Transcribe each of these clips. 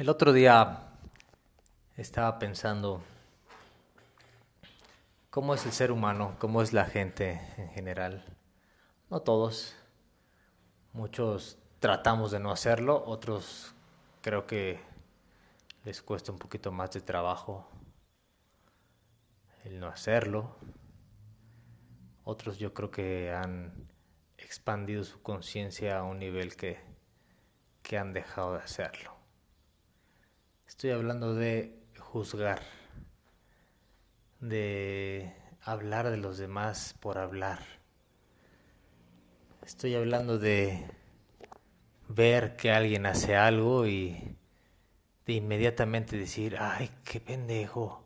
El otro día estaba pensando cómo es el ser humano, cómo es la gente en general. No todos. Muchos tratamos de no hacerlo, otros creo que les cuesta un poquito más de trabajo el no hacerlo. Otros yo creo que han expandido su conciencia a un nivel que, que han dejado de hacerlo. Estoy hablando de juzgar, de hablar de los demás por hablar. Estoy hablando de ver que alguien hace algo y de inmediatamente decir, ay, qué pendejo.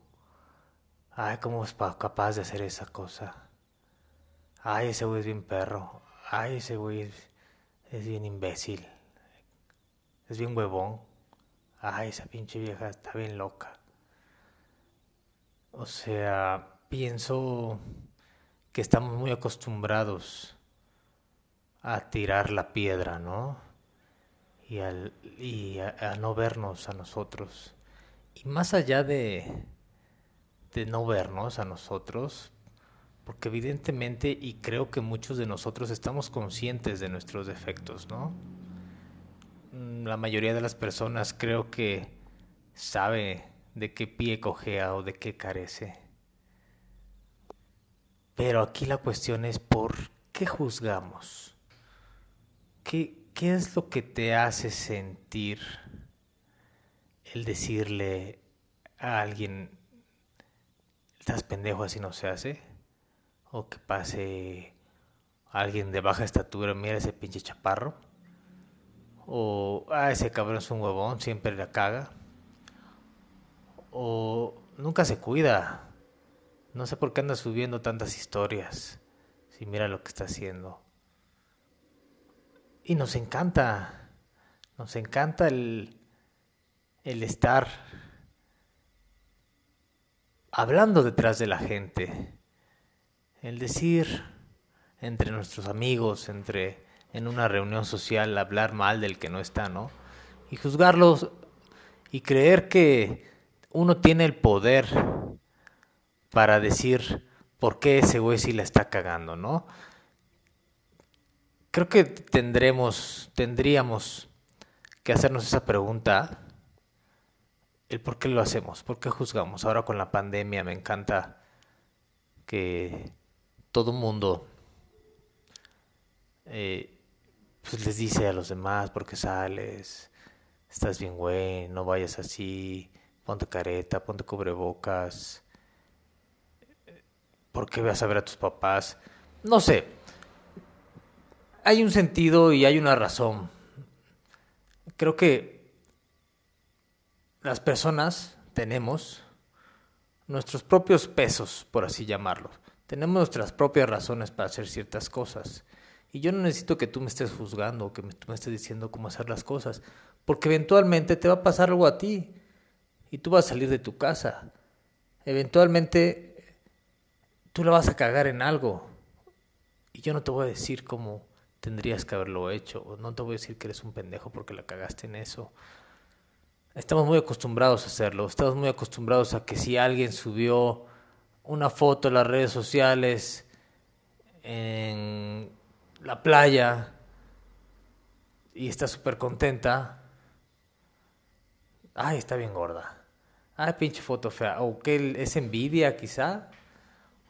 Ay, cómo es capaz de hacer esa cosa. Ay, ese güey es bien perro. Ay, ese güey es, es bien imbécil. Es bien huevón ay, esa pinche vieja está bien loca. O sea, pienso que estamos muy acostumbrados a tirar la piedra, ¿no? Y, al, y a, no vernos a nosotros. Y más allá de, de no vernos a nosotros, porque evidentemente, y creo que muchos de nosotros estamos conscientes de nuestros defectos, ¿no? Mm, la mayoría de las personas creo que sabe de qué pie cojea o de qué carece. Pero aquí la cuestión es por qué juzgamos. ¿Qué, qué es lo que te hace sentir el decirle a alguien, estás pendejo así no se hace? O que pase alguien de baja estatura, mira ese pinche chaparro o, ah, ese cabrón es un huevón, siempre la caga. O nunca se cuida. No sé por qué anda subiendo tantas historias. Si mira lo que está haciendo. Y nos encanta. Nos encanta el, el estar hablando detrás de la gente. El decir entre nuestros amigos, entre en una reunión social hablar mal del que no está, ¿no? Y juzgarlos y creer que uno tiene el poder para decir por qué ese güey sí la está cagando, ¿no? Creo que tendremos, tendríamos que hacernos esa pregunta, el por qué lo hacemos, por qué juzgamos. Ahora con la pandemia me encanta que todo mundo eh, pues les dice a los demás, porque sales? Estás bien, güey, no vayas así, ponte careta, ponte cubrebocas. ¿Por qué vas a ver a tus papás? No sé. Hay un sentido y hay una razón. Creo que las personas tenemos nuestros propios pesos, por así llamarlo. Tenemos nuestras propias razones para hacer ciertas cosas. Y yo no necesito que tú me estés juzgando o que tú me estés diciendo cómo hacer las cosas, porque eventualmente te va a pasar algo a ti y tú vas a salir de tu casa. Eventualmente tú la vas a cagar en algo y yo no te voy a decir cómo tendrías que haberlo hecho, o no te voy a decir que eres un pendejo porque la cagaste en eso. Estamos muy acostumbrados a hacerlo, estamos muy acostumbrados a que si alguien subió una foto en las redes sociales en la playa y está súper contenta. Ay, está bien gorda. Ay, pinche foto fea. O que es envidia quizá.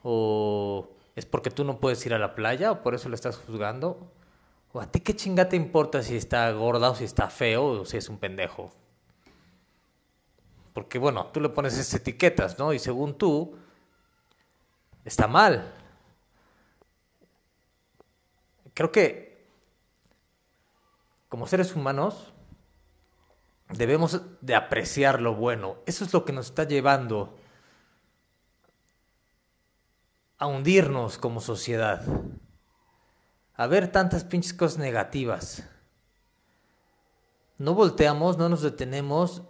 O es porque tú no puedes ir a la playa o por eso lo estás juzgando. O a ti qué chinga te importa si está gorda o si está feo o si es un pendejo. Porque bueno, tú le pones esas etiquetas, ¿no? Y según tú, está mal creo que como seres humanos debemos de apreciar lo bueno. Eso es lo que nos está llevando a hundirnos como sociedad. A ver tantas pinches cosas negativas. No volteamos, no nos detenemos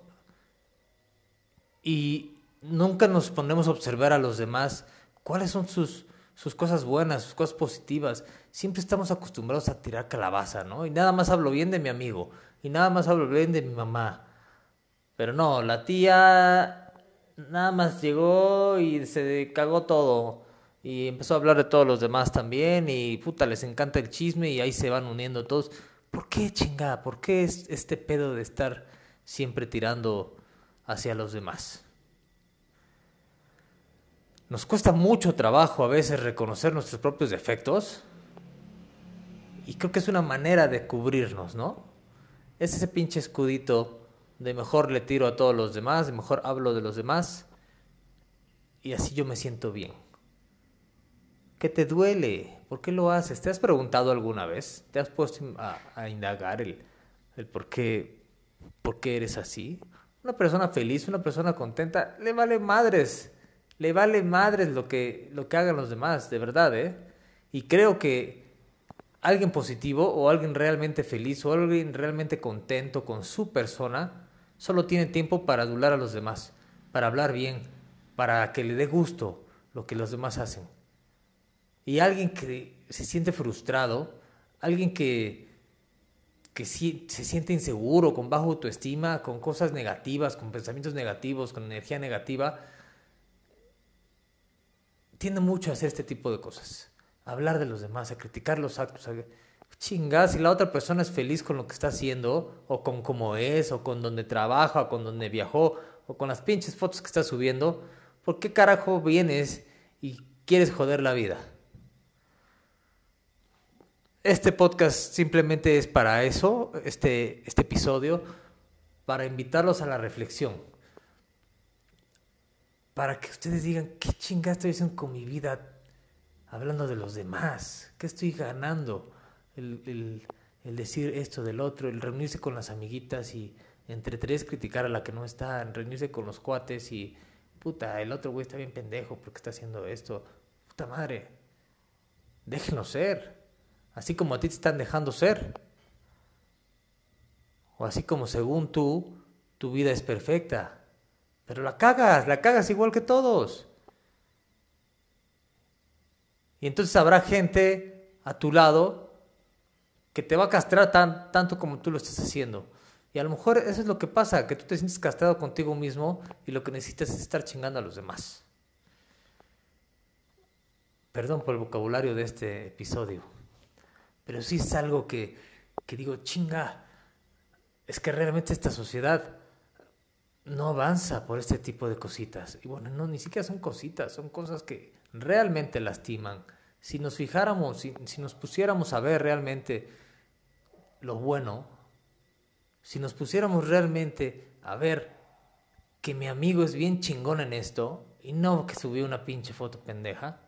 y nunca nos ponemos a observar a los demás cuáles son sus sus cosas buenas, sus cosas positivas. Siempre estamos acostumbrados a tirar calabaza, ¿no? Y nada más hablo bien de mi amigo, y nada más hablo bien de mi mamá. Pero no, la tía nada más llegó y se cagó todo. Y empezó a hablar de todos los demás también. Y puta, les encanta el chisme y ahí se van uniendo todos. ¿Por qué chingada? ¿Por qué es este pedo de estar siempre tirando hacia los demás? Nos cuesta mucho trabajo a veces reconocer nuestros propios defectos. Y creo que es una manera de cubrirnos, ¿no? Es ese pinche escudito de mejor le tiro a todos los demás, de mejor hablo de los demás. Y así yo me siento bien. ¿Qué te duele? ¿Por qué lo haces? ¿Te has preguntado alguna vez? ¿Te has puesto a, indagar el, el por, qué, por qué eres así? Una persona feliz, una persona contenta, le vale madres le vale madres lo que, lo que hagan los demás, de verdad, ¿eh? Y creo que alguien positivo o alguien realmente feliz o alguien realmente contento con su persona solo tiene tiempo para adular a los demás, para hablar bien, para que le dé gusto lo que los demás hacen. Y alguien que se siente frustrado, alguien que, que se siente inseguro, con bajo autoestima, con cosas negativas, con pensamientos negativos, con energía negativa, tiende mucho a hacer este tipo de cosas. A hablar de los demás, a criticar los actos. A... Si la otra persona es feliz con lo que está haciendo, o con cómo es, o con donde trabaja, o con donde viajó, o con las pinches fotos que está subiendo, ¿por qué carajo vienes y quieres joder la vida? Este podcast simplemente es para eso, este, este episodio, para invitarlos a la reflexión para que ustedes digan, ¿qué chingada estoy haciendo con mi vida hablando de los demás? ¿Qué estoy ganando? El, decir esto del otro, el reunirse con las amiguitas y entre tres criticar a la que no está, reunirse con los cuates y, puta, el otro güey está bien pendejo porque está haciendo esto. Puta madre, déjenlo ser. Así como a ti te están dejando ser. O así como según tú, tu vida es perfecta. Pero la cagas, la cagas igual que todos. Y entonces habrá gente a tu lado que te va a castrar tan, tanto como tú lo estás haciendo. Y a lo mejor eso es lo que pasa, que tú te sientes castrado contigo mismo y lo que necesitas es estar chingando a los demás. Perdón por el vocabulario de este episodio, pero sí es algo que, que digo, chinga, es que realmente esta sociedad no avanza por este tipo de cositas. Y bueno, no, ni siquiera son cositas, son cosas que realmente lastiman. Si nos fijáramos, si, si nos pusiéramos a ver realmente lo bueno, si nos pusiéramos realmente a ver que mi amigo es bien chingón en esto, y no que subió una pinche foto pendeja,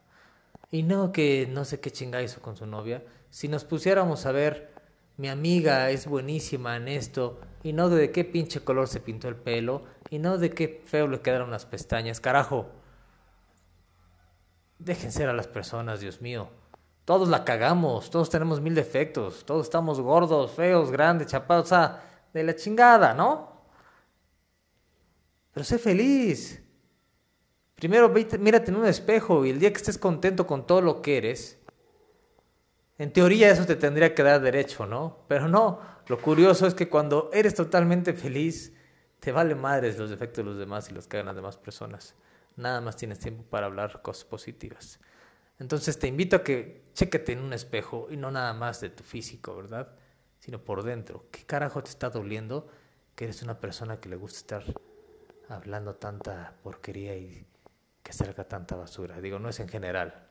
y no que no sé qué chinga hizo con su novia, si nos pusiéramos a ver mi amiga es buenísima en esto, y no de qué pinche color se pintó el pelo, y no de qué feo le quedaron las pestañas, carajo. Dejen ser a las personas, Dios mío. Todos la cagamos, todos tenemos mil defectos, todos estamos gordos, feos, grandes, chapados, o sea, de la chingada, ¿no? Pero sé feliz. Primero mírate en un espejo y el día que estés contento con todo lo que eres, en teoría eso te tendría que dar derecho, ¿no? Pero no, lo curioso es que cuando eres totalmente feliz, te vale madres los defectos de los demás y los que hagan las demás personas. Nada más tienes tiempo para hablar cosas positivas. Entonces te invito a que chequete en un espejo y no nada más de tu físico, ¿verdad? Sino por dentro. ¿Qué carajo te está doliendo que eres una persona que le gusta estar hablando tanta porquería y que salga tanta basura? Digo, no es en general,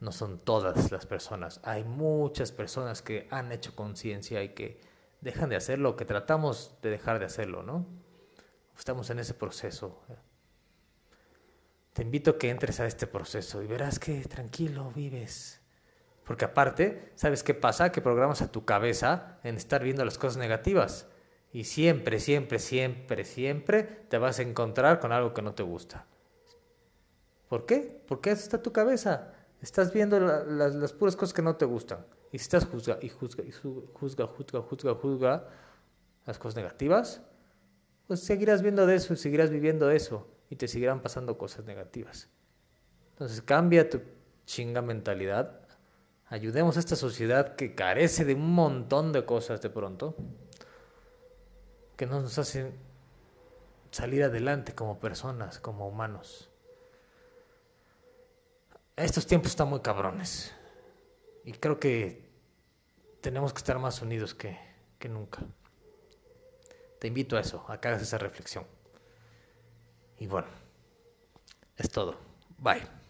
no son todas las personas. Hay muchas personas que han hecho conciencia y que dejan de hacerlo, que tratamos de dejar de hacerlo, ¿no? Estamos en ese proceso. Te invito a que entres a este proceso y verás que tranquilo vives. Porque aparte, ¿sabes qué pasa? Que programas a tu cabeza en estar viendo las cosas negativas. Y siempre, siempre, siempre, siempre te vas a encontrar con algo que no te gusta. ¿Por qué? Porque eso está tu cabeza. Estás viendo las puras cosas que no te gustan. Y si estás juzga y juzga y juzga, juzga, juzga, juzga las cosas negativas, pues seguirás viendo de eso y seguirás viviendo eso y te seguirán pasando cosas negativas. Entonces cambia tu chinga mentalidad. Ayudemos a esta sociedad que carece de un montón de cosas de pronto, que no nos hacen salir adelante como personas, como humanos. Estos tiempos están muy cabrones. Y creo que tenemos que estar más unidos que, que nunca. Te invito a eso, a que hagas esa reflexión. Y bueno, es todo. Bye.